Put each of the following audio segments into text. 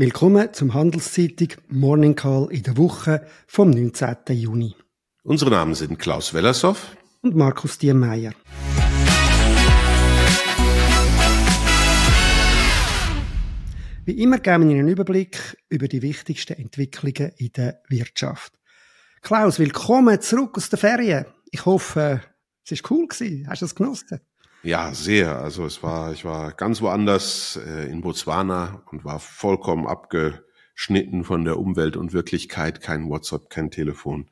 Willkommen zum Handelszeitung Morning Call in der Woche vom 19. Juni. Unsere Namen sind Klaus Wellershoff und Markus Diemeyer. Wie immer geben wir Ihnen einen Überblick über die wichtigsten Entwicklungen in der Wirtschaft. Klaus, willkommen zurück aus der Ferien. Ich hoffe, es war cool. Hast du es genossen? Ja, sehr. Also es war, ich war ganz woanders äh, in Botswana und war vollkommen abgeschnitten von der Umwelt und Wirklichkeit. Kein WhatsApp, kein Telefon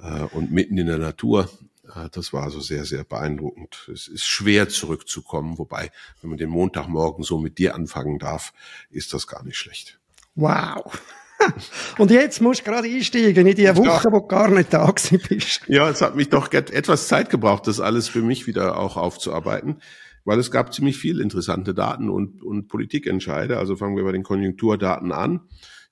äh, und mitten in der Natur. Äh, das war also sehr, sehr beeindruckend. Es ist schwer zurückzukommen, wobei, wenn man den Montagmorgen so mit dir anfangen darf, ist das gar nicht schlecht. Wow. Und jetzt musst du gerade einsteigen in die Woche, wo du gar nicht da bist. Ja, es hat mich doch etwas Zeit gebraucht, das alles für mich wieder auch aufzuarbeiten, weil es gab ziemlich viel interessante Daten und, und Politikentscheide. Also fangen wir bei den Konjunkturdaten an.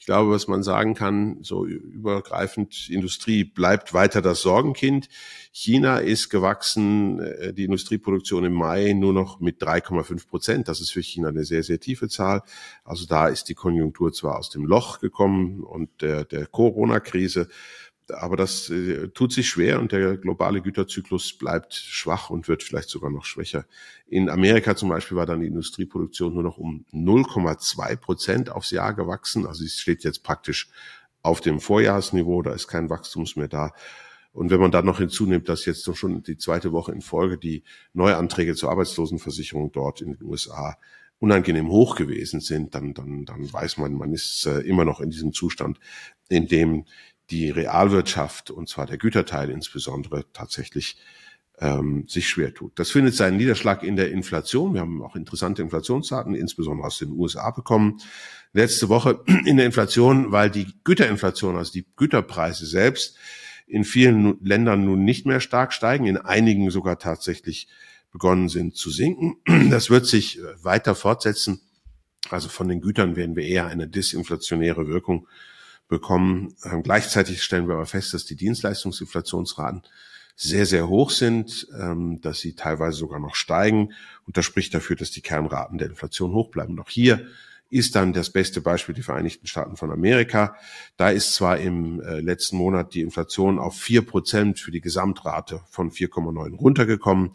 Ich glaube, was man sagen kann, so übergreifend, Industrie bleibt weiter das Sorgenkind. China ist gewachsen, äh, die Industrieproduktion im Mai nur noch mit 3,5 Prozent. Das ist für China eine sehr, sehr tiefe Zahl. Also da ist die Konjunktur zwar aus dem Loch gekommen und der, der Corona-Krise, aber das äh, tut sich schwer und der globale Güterzyklus bleibt schwach und wird vielleicht sogar noch schwächer. In Amerika zum Beispiel war dann die Industrieproduktion nur noch um 0,2 Prozent aufs Jahr gewachsen. Also es steht jetzt praktisch auf dem Vorjahresniveau, da ist kein Wachstums mehr da. Und wenn man dann noch hinzunimmt, dass jetzt schon die zweite Woche in Folge die Neuanträge zur Arbeitslosenversicherung dort in den USA unangenehm hoch gewesen sind, dann, dann, dann weiß man, man ist äh, immer noch in diesem Zustand, in dem die Realwirtschaft, und zwar der Güterteil insbesondere, tatsächlich ähm, sich schwer tut. Das findet seinen Niederschlag in der Inflation. Wir haben auch interessante Inflationsdaten, insbesondere aus den USA bekommen. Letzte Woche in der Inflation, weil die Güterinflation, also die Güterpreise selbst, in vielen Ländern nun nicht mehr stark steigen, in einigen sogar tatsächlich begonnen sind zu sinken. Das wird sich äh, weiter fortsetzen. Also von den Gütern werden wir eher eine disinflationäre Wirkung bekommen. Ähm, gleichzeitig stellen wir aber fest, dass die Dienstleistungsinflationsraten sehr, sehr hoch sind, ähm, dass sie teilweise sogar noch steigen. Und das spricht dafür, dass die Kernraten der Inflation hoch bleiben. Und auch hier ist dann das beste Beispiel die Vereinigten Staaten von Amerika. Da ist zwar im äh, letzten Monat die Inflation auf vier Prozent für die Gesamtrate von 4,9 runtergekommen,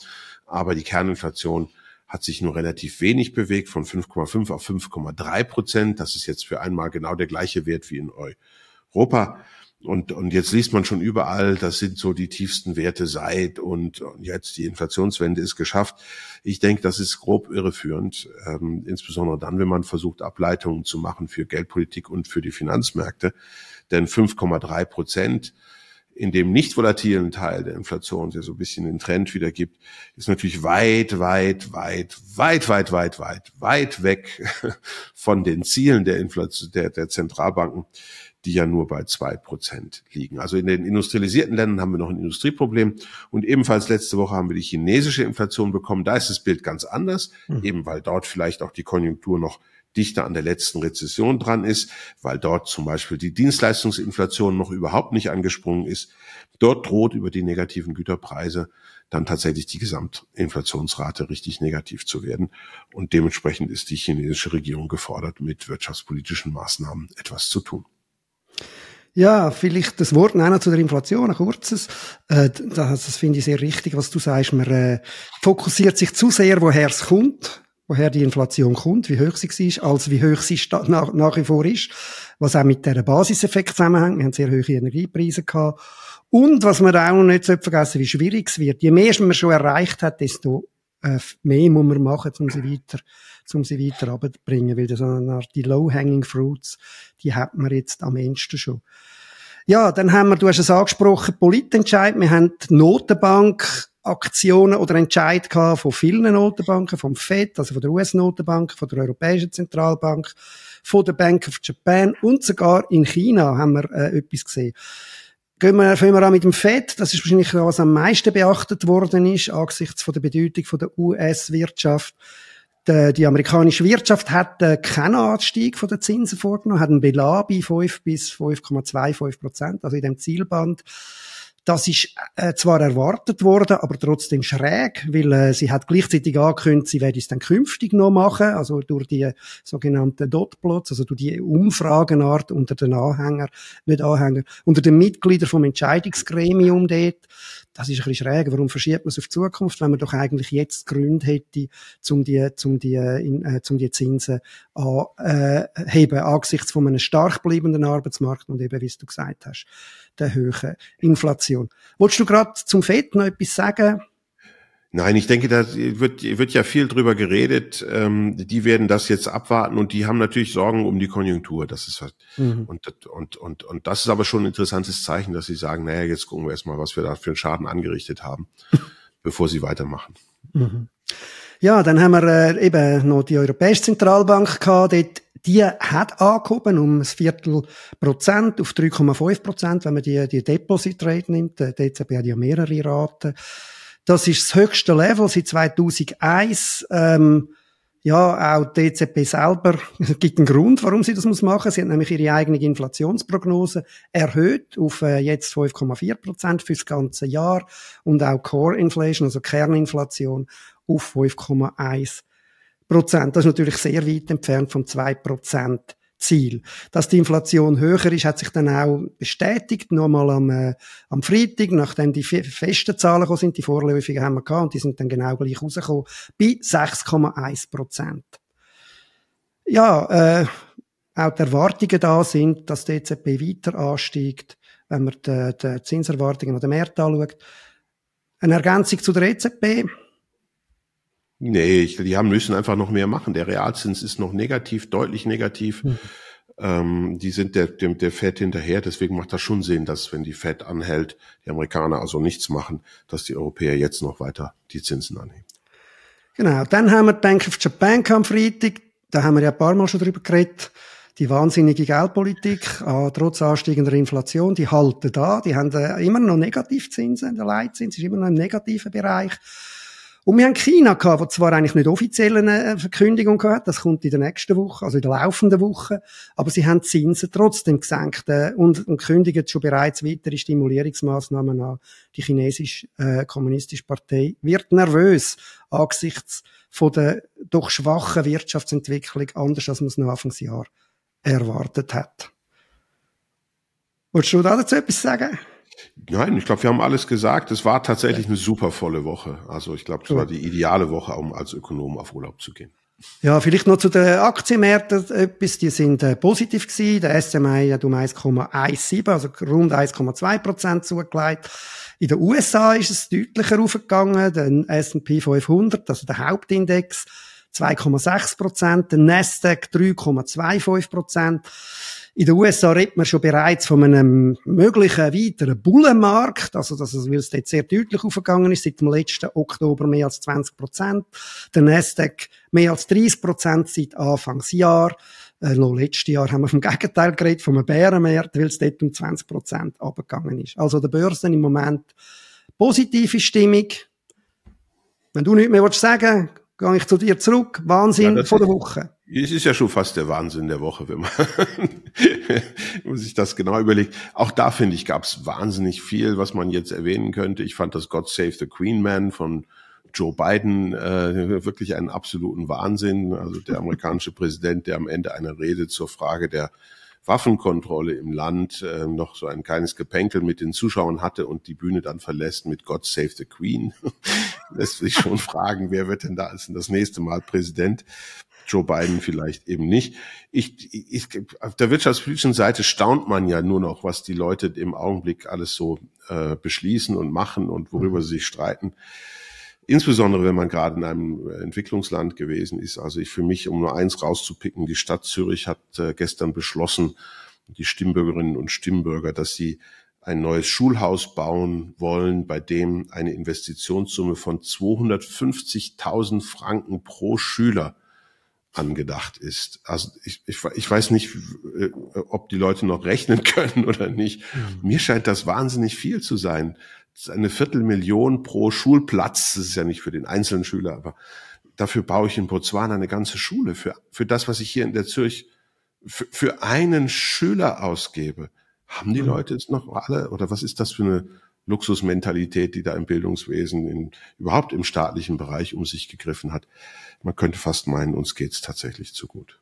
aber die Kerninflation hat sich nur relativ wenig bewegt, von 5,5 auf 5,3 Prozent. Das ist jetzt für einmal genau der gleiche Wert wie in Europa. Und, und jetzt liest man schon überall, das sind so die tiefsten Werte seit und, und jetzt die Inflationswende ist geschafft. Ich denke, das ist grob irreführend, ähm, insbesondere dann, wenn man versucht, Ableitungen zu machen für Geldpolitik und für die Finanzmärkte. Denn 5,3 Prozent in dem nicht volatilen Teil der Inflation, der so ein bisschen den Trend wiedergibt, ist natürlich weit, weit, weit, weit, weit, weit, weit, weit weg von den Zielen der Inflation, der, der Zentralbanken, die ja nur bei zwei Prozent liegen. Also in den industrialisierten Ländern haben wir noch ein Industrieproblem. Und ebenfalls letzte Woche haben wir die chinesische Inflation bekommen. Da ist das Bild ganz anders, mhm. eben weil dort vielleicht auch die Konjunktur noch dichter an der letzten Rezession dran ist, weil dort zum Beispiel die Dienstleistungsinflation noch überhaupt nicht angesprungen ist. Dort droht über die negativen Güterpreise dann tatsächlich die Gesamtinflationsrate richtig negativ zu werden. Und dementsprechend ist die chinesische Regierung gefordert, mit wirtschaftspolitischen Maßnahmen etwas zu tun. Ja, vielleicht das Wort noch zu der Inflation, ein kurzes. Äh, das, das finde ich sehr richtig, was du sagst. Man äh, fokussiert sich zu sehr, woher es kommt woher die Inflation kommt, wie hoch sie war, als wie hoch sie nach, nach wie vor ist, was auch mit der Basiseffekt zusammenhängt. Wir haben sehr hohe Energiepreise gehabt. Und was man auch nicht vergessen wie schwierig es wird. Je mehr man schon erreicht hat, desto äh, mehr muss man machen, um sie weiter, um sie weiter runterzubringen. Weil das die low-hanging fruits, die hat man jetzt am ehesten schon. Ja, dann haben wir, du hast es angesprochen, Politentscheid. Wir haben die Notenbank Aktionen oder Entscheid von vielen Notenbanken, vom FED, also von der US-Notenbank, von der Europäischen Zentralbank, von der Bank of Japan und sogar in China haben wir äh, etwas gesehen. Gehen wir, fangen wir an mit dem FED. Das ist wahrscheinlich, was am meisten beachtet worden ist, angesichts von der Bedeutung von der US-Wirtschaft. Die, die amerikanische Wirtschaft hat äh, keinen Anstieg von den Zinsen vorgenommen, hat einen Belag bei 5 bis 5,25 Prozent, also in dem Zielband. Das ist äh, zwar erwartet worden, aber trotzdem schräg, weil äh, sie hat gleichzeitig angekündigt, sie werde es dann künftig noch machen, also durch die sogenannten Dotplots, also durch die Umfragenart unter den Anhängern, nicht Anhänger, unter den Mitgliedern vom Entscheidungsgremium dort das ist ein bisschen schräg. Warum verschiebt man es auf die Zukunft, wenn man doch eigentlich jetzt Gründe hätte, um die, um die, in, äh, um die Zinsen anheben, äh, angesichts von einem stark bleibenden Arbeitsmarkt und eben, wie du gesagt hast, der hohen Inflation. Wolltest du gerade zum FED noch etwas sagen? Nein, ich denke, da wird, wird ja viel drüber geredet. Ähm, die werden das jetzt abwarten und die haben natürlich Sorgen um die Konjunktur. Das ist halt, mhm. und, und, und, und das ist aber schon ein interessantes Zeichen, dass sie sagen, naja, jetzt gucken wir erstmal, was wir da für einen Schaden angerichtet haben, bevor sie weitermachen. Mhm. Ja, dann haben wir äh, eben noch die Europäische Zentralbank gehabt. Dort, die hat angehoben um ein Viertel Prozent auf 3,5 Prozent, wenn man die, die Deposit Rate nimmt. Die DZB hat ja mehrere Raten. Das ist das höchste Level seit 2001. Ähm, ja, auch die EZB selber, gibt einen Grund, warum sie das muss machen. Sie hat nämlich ihre eigene Inflationsprognose erhöht auf äh, jetzt 5,4 Prozent fürs ganze Jahr und auch Core Inflation, also Kerninflation, auf 5,1 Prozent. Das ist natürlich sehr weit entfernt vom 2 Prozent Ziel. Dass die Inflation höher ist, hat sich dann auch bestätigt. Nochmal am, äh, am Freitag, nachdem die festen Zahlen gekommen sind, die vorläufigen haben wir gehabt, und die sind dann genau gleich rausgekommen, bei 6,1 Prozent. Ja, äh, auch die Erwartungen da sind, dass die EZB weiter ansteigt, wenn man die, die Zinserwartungen an den Märkten anschaut. Eine Ergänzung zu der EZB. Nee, ich, die haben müssen einfach noch mehr machen. Der Realzins ist noch negativ, deutlich negativ. Mhm. Ähm, die sind der, der, der Fed hinterher. Deswegen macht das schon Sinn, dass wenn die Fed anhält, die Amerikaner also nichts machen, dass die Europäer jetzt noch weiter die Zinsen anheben. Genau. Dann haben wir die Bank of Japan am Freitag. Da haben wir ja ein paar Mal schon drüber geredet. Die wahnsinnige Geldpolitik, äh, trotz ansteigender Inflation, die halten da. Die haben äh, immer noch Negativzinsen. Der Leitzins ist immer noch im negativen Bereich. Und wir haben China gehabt, wo zwar eigentlich nicht offiziell eine Verkündigung gehabt, das kommt in der nächsten Woche, also in der laufenden Woche, aber sie haben Zinsen trotzdem gesenkt äh, und, und kündigen schon bereits weitere Stimulierungsmaßnahmen an. Die chinesische äh, kommunistische Partei wird nervös angesichts von der doch schwachen Wirtschaftsentwicklung, anders als man es noch Anfangsjahr erwartet hat. Wolltest du dazu etwas sagen? Nein, ich glaube, wir haben alles gesagt. Es war tatsächlich eine super volle Woche. Also ich glaube, es war die ideale Woche, um als Ökonom auf Urlaub zu gehen. Ja, vielleicht noch zu den Aktienmärkten etwas. Die sind äh, positiv gewesen. Der SMI hat um 1,17, also rund 1,2 Prozent zugelegt. In den USA ist es deutlicher aufgegangen. Der S&P 500, also der Hauptindex, 2,6 Prozent. Der Nasdaq 3,25 Prozent. In den USA redet man schon bereits von einem möglichen weiteren Bullenmarkt, also dass es, weil es dort sehr deutlich aufgegangen ist, seit dem letzten Oktober mehr als 20 Prozent. Der Nasdaq mehr als 30 Prozent seit Anfangsjahr. Äh, noch letztes Jahr haben wir vom Gegenteil geredet, vom Bärenmarkt, weil es dort um 20 Prozent abgegangen ist. Also der Börsen im Moment positive Stimmung. Wenn du nichts mehr sagen willst, gehe ich zu dir zurück. Wahnsinn ja, von der Woche. Es ist ja schon fast der Wahnsinn der Woche, wenn man, wenn man sich das genau überlegt. Auch da finde ich, gab es wahnsinnig viel, was man jetzt erwähnen könnte. Ich fand das God Save the Queen Man von Joe Biden äh, wirklich einen absoluten Wahnsinn. Also der amerikanische Präsident, der am Ende eine Rede zur Frage der Waffenkontrolle im Land äh, noch so ein kleines Gepenkel mit den Zuschauern hatte und die Bühne dann verlässt mit God Save the Queen. Lässt sich schon fragen, wer wird denn da als das nächste Mal Präsident? Joe Biden vielleicht eben nicht. Ich, ich, auf der wirtschaftspolitischen Seite staunt man ja nur noch, was die Leute im Augenblick alles so äh, beschließen und machen und worüber sie sich streiten. Insbesondere wenn man gerade in einem Entwicklungsland gewesen ist. Also ich für mich, um nur eins rauszupicken, die Stadt Zürich hat äh, gestern beschlossen, die Stimmbürgerinnen und Stimmbürger, dass sie ein neues Schulhaus bauen wollen, bei dem eine Investitionssumme von 250.000 Franken pro Schüler angedacht ist. Also ich, ich, ich weiß nicht, äh, ob die Leute noch rechnen können oder nicht. Mhm. Mir scheint das wahnsinnig viel zu sein. eine Viertelmillion pro Schulplatz. Das ist ja nicht für den einzelnen Schüler, aber dafür baue ich in Botswana eine ganze Schule. Für, für das, was ich hier in der Zürich für, für einen Schüler ausgebe. Haben die mhm. Leute jetzt noch alle, oder was ist das für eine Luxusmentalität, die da im Bildungswesen, in, überhaupt im staatlichen Bereich um sich gegriffen hat. Man könnte fast meinen, uns geht's tatsächlich zu gut.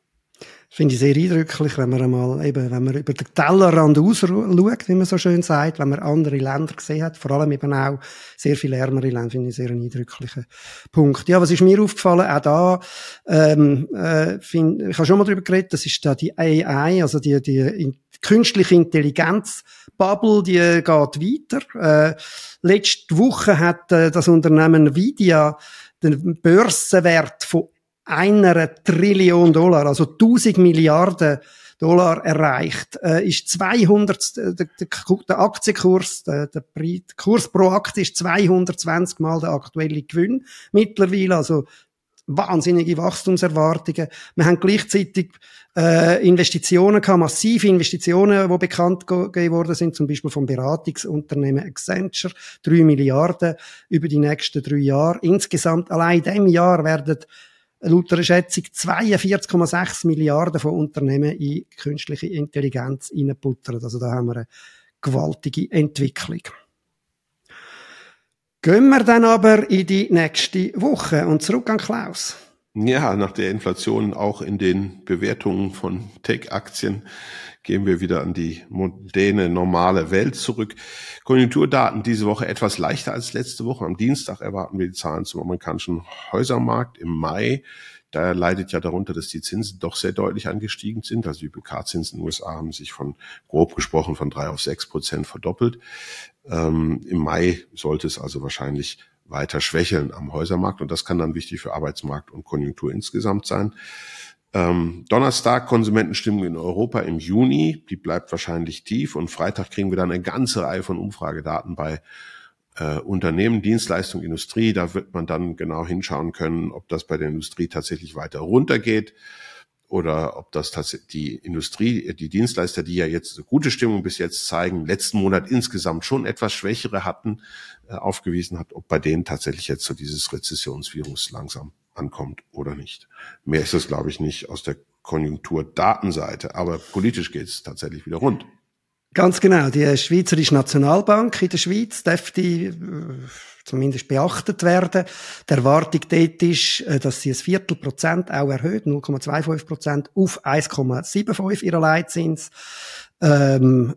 Finde ich sehr eindrücklich, wenn man einmal eben, wenn man über den Tellerrand rausschaut, wie man so schön sagt, wenn man andere Länder gesehen hat, vor allem eben auch sehr viele ärmere Länder, finde ich sehr einen eindrücklichen Punkt. Ja, was ist mir aufgefallen? Auch da, ähm, äh, find, ich habe schon mal darüber geredet, das ist da die AI, also die, die in, künstliche Intelligenz Bubble, die geht weiter. Äh, letzte Woche hat äh, das Unternehmen Nvidia den Börsenwert von einer Trillion Dollar, also 1000 Milliarden Dollar erreicht, äh, ist 200, der, der, der Aktienkurs, der, der, Kurs pro Aktie ist 220 mal der aktuelle Gewinn mittlerweile, also wahnsinnige Wachstumserwartungen. Wir haben gleichzeitig äh, Investitionen gehabt, massive Investitionen, die bekannt gegeben worden sind, zum Beispiel vom Beratungsunternehmen Accenture, drei Milliarden über die nächsten drei Jahre. Insgesamt allein in diesem Jahr werden laut einer Schätzung 42,6 Milliarden von Unternehmen in künstliche Intelligenz reinputtern. Also da haben wir eine gewaltige Entwicklung. Gehen wir dann aber in die nächste Woche und zurück an Klaus. Ja, nach der Inflation auch in den Bewertungen von Tech-Aktien gehen wir wieder an die moderne, normale Welt zurück. Konjunkturdaten diese Woche etwas leichter als letzte Woche. Am Dienstag erwarten wir die Zahlen zum amerikanischen Häusermarkt im Mai. Da leidet ja darunter, dass die Zinsen doch sehr deutlich angestiegen sind. Also die BK-Zinsen in den USA haben sich von, grob gesprochen, von drei auf sechs Prozent verdoppelt. Ähm, Im Mai sollte es also wahrscheinlich weiter schwächeln am Häusermarkt und das kann dann wichtig für Arbeitsmarkt und Konjunktur insgesamt sein. Ähm, Donnerstag Konsumentenstimmung in Europa im Juni, die bleibt wahrscheinlich tief und Freitag kriegen wir dann eine ganze Reihe von Umfragedaten bei äh, Unternehmen, Dienstleistung, Industrie. Da wird man dann genau hinschauen können, ob das bei der Industrie tatsächlich weiter runtergeht oder ob das tatsächlich die Industrie, die Dienstleister, die ja jetzt eine gute Stimmung bis jetzt zeigen, letzten Monat insgesamt schon etwas schwächere hatten, äh, aufgewiesen hat, ob bei denen tatsächlich jetzt so dieses Rezessionsvirus langsam ankommt oder nicht. Mehr ist es, glaube ich, nicht aus der Konjunkturdatenseite, aber politisch geht es tatsächlich wieder rund. Ganz genau. Die Schweizerische Nationalbank in der Schweiz dürfte äh, zumindest beachtet werden. Die Erwartung dort ist, äh, dass sie ein Viertel Prozent auch erhöht, 0,25 Prozent auf 1,75 ihrer Leitzins. Ähm,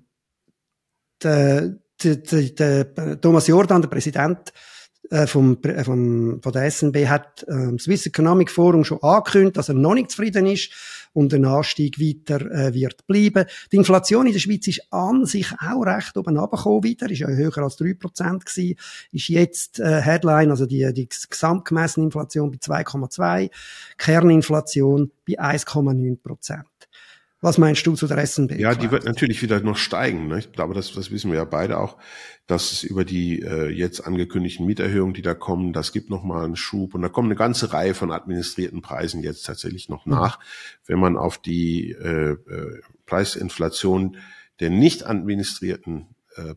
der, der, der Thomas Jordan, der Präsident äh, vom, äh, vom, von der SNB hat äh, Swiss Economic Forum schon angekündigt, dass er noch nicht zufrieden ist und der Anstieg weiter äh, wird bleiben. Die Inflation in der Schweiz ist an sich auch recht oben runtergekommen wieder, ist ja höher als 3% gewesen, ist jetzt äh, Headline, also die, die gesamtgemessene Inflation bei 2,2, Kerninflation bei 1,9%. Was meinst du zu der SNB? Ja, die wird natürlich wieder noch steigen. Ne? Ich glaube, das, das wissen wir ja beide auch, dass es über die äh, jetzt angekündigten Mieterhöhungen, die da kommen, das gibt nochmal einen Schub und da kommen eine ganze Reihe von administrierten Preisen jetzt tatsächlich noch mhm. nach. Wenn man auf die äh, äh, Preisinflation der nicht administrierten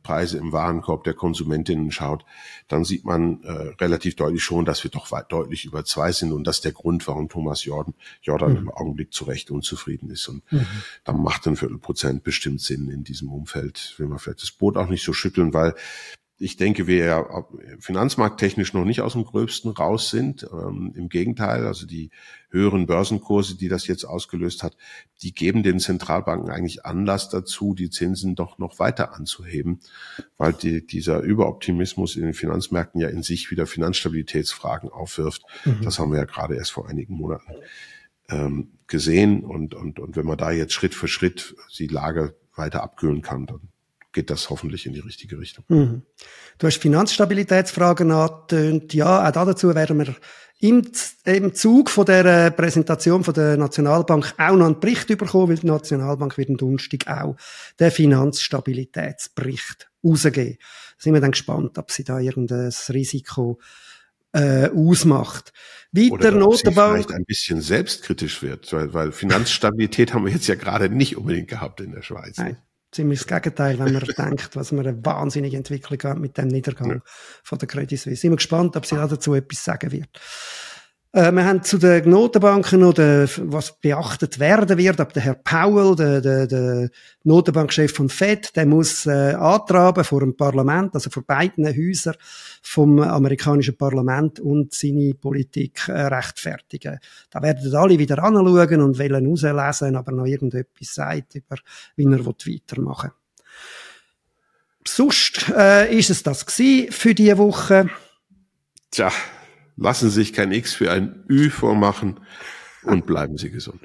Preise im Warenkorb der Konsumentinnen schaut, dann sieht man äh, relativ deutlich schon, dass wir doch weit deutlich über zwei sind und das ist der Grund, warum Thomas Jordan, Jordan mhm. im Augenblick zu Recht unzufrieden ist. Und mhm. dann macht ein Viertelprozent bestimmt Sinn in diesem Umfeld. Will man vielleicht das Boot auch nicht so schütteln, weil ich denke, wir ja finanzmarkttechnisch noch nicht aus dem Gröbsten raus sind. Ähm, Im Gegenteil, also die höheren Börsenkurse, die das jetzt ausgelöst hat, die geben den Zentralbanken eigentlich Anlass dazu, die Zinsen doch noch weiter anzuheben, weil die, dieser Überoptimismus in den Finanzmärkten ja in sich wieder Finanzstabilitätsfragen aufwirft. Mhm. Das haben wir ja gerade erst vor einigen Monaten ähm, gesehen. Und, und, und wenn man da jetzt Schritt für Schritt die Lage weiter abkühlen kann, dann geht das hoffentlich in die richtige Richtung. Mhm. Du hast Finanzstabilitätsfragen angetönt. Ja, auch dazu werden wir im, im Zug von der äh, Präsentation von der Nationalbank auch noch einen Bericht bekommen, weil die Nationalbank wird am Donnerstag auch den Finanzstabilitätsbericht rausgeben. Da sind wir dann gespannt, ob sie da irgendein Risiko äh, ausmacht. Weiter Oder Notenbank. vielleicht ein bisschen selbstkritisch wird, weil, weil Finanzstabilität haben wir jetzt ja gerade nicht unbedingt gehabt in der Schweiz. Nein ziemlich das Gegenteil, wenn man denkt, was man eine wahnsinnige Entwicklung hat mit dem Niedergang ja. von der Credit Suisse. Ich bin gespannt, ob sie dazu etwas sagen wird. Äh, wir haben zu den Notenbanken noch, den, was beachtet werden wird, ab der Herr Powell, der, der, der Notenbankchef von Fed, der muss äh, antraben vor dem Parlament, also vor beiden Häusern vom amerikanischen Parlament und seine Politik äh, rechtfertigen. Da werden alle wieder anschauen und wollen rauslesen, aber noch irgendetwas sagt über, wie er weitermachen will. Sonst äh, ist es das für diese Woche. Tja, lassen Sie sich kein X für ein Ü vormachen und bleiben Sie gesund.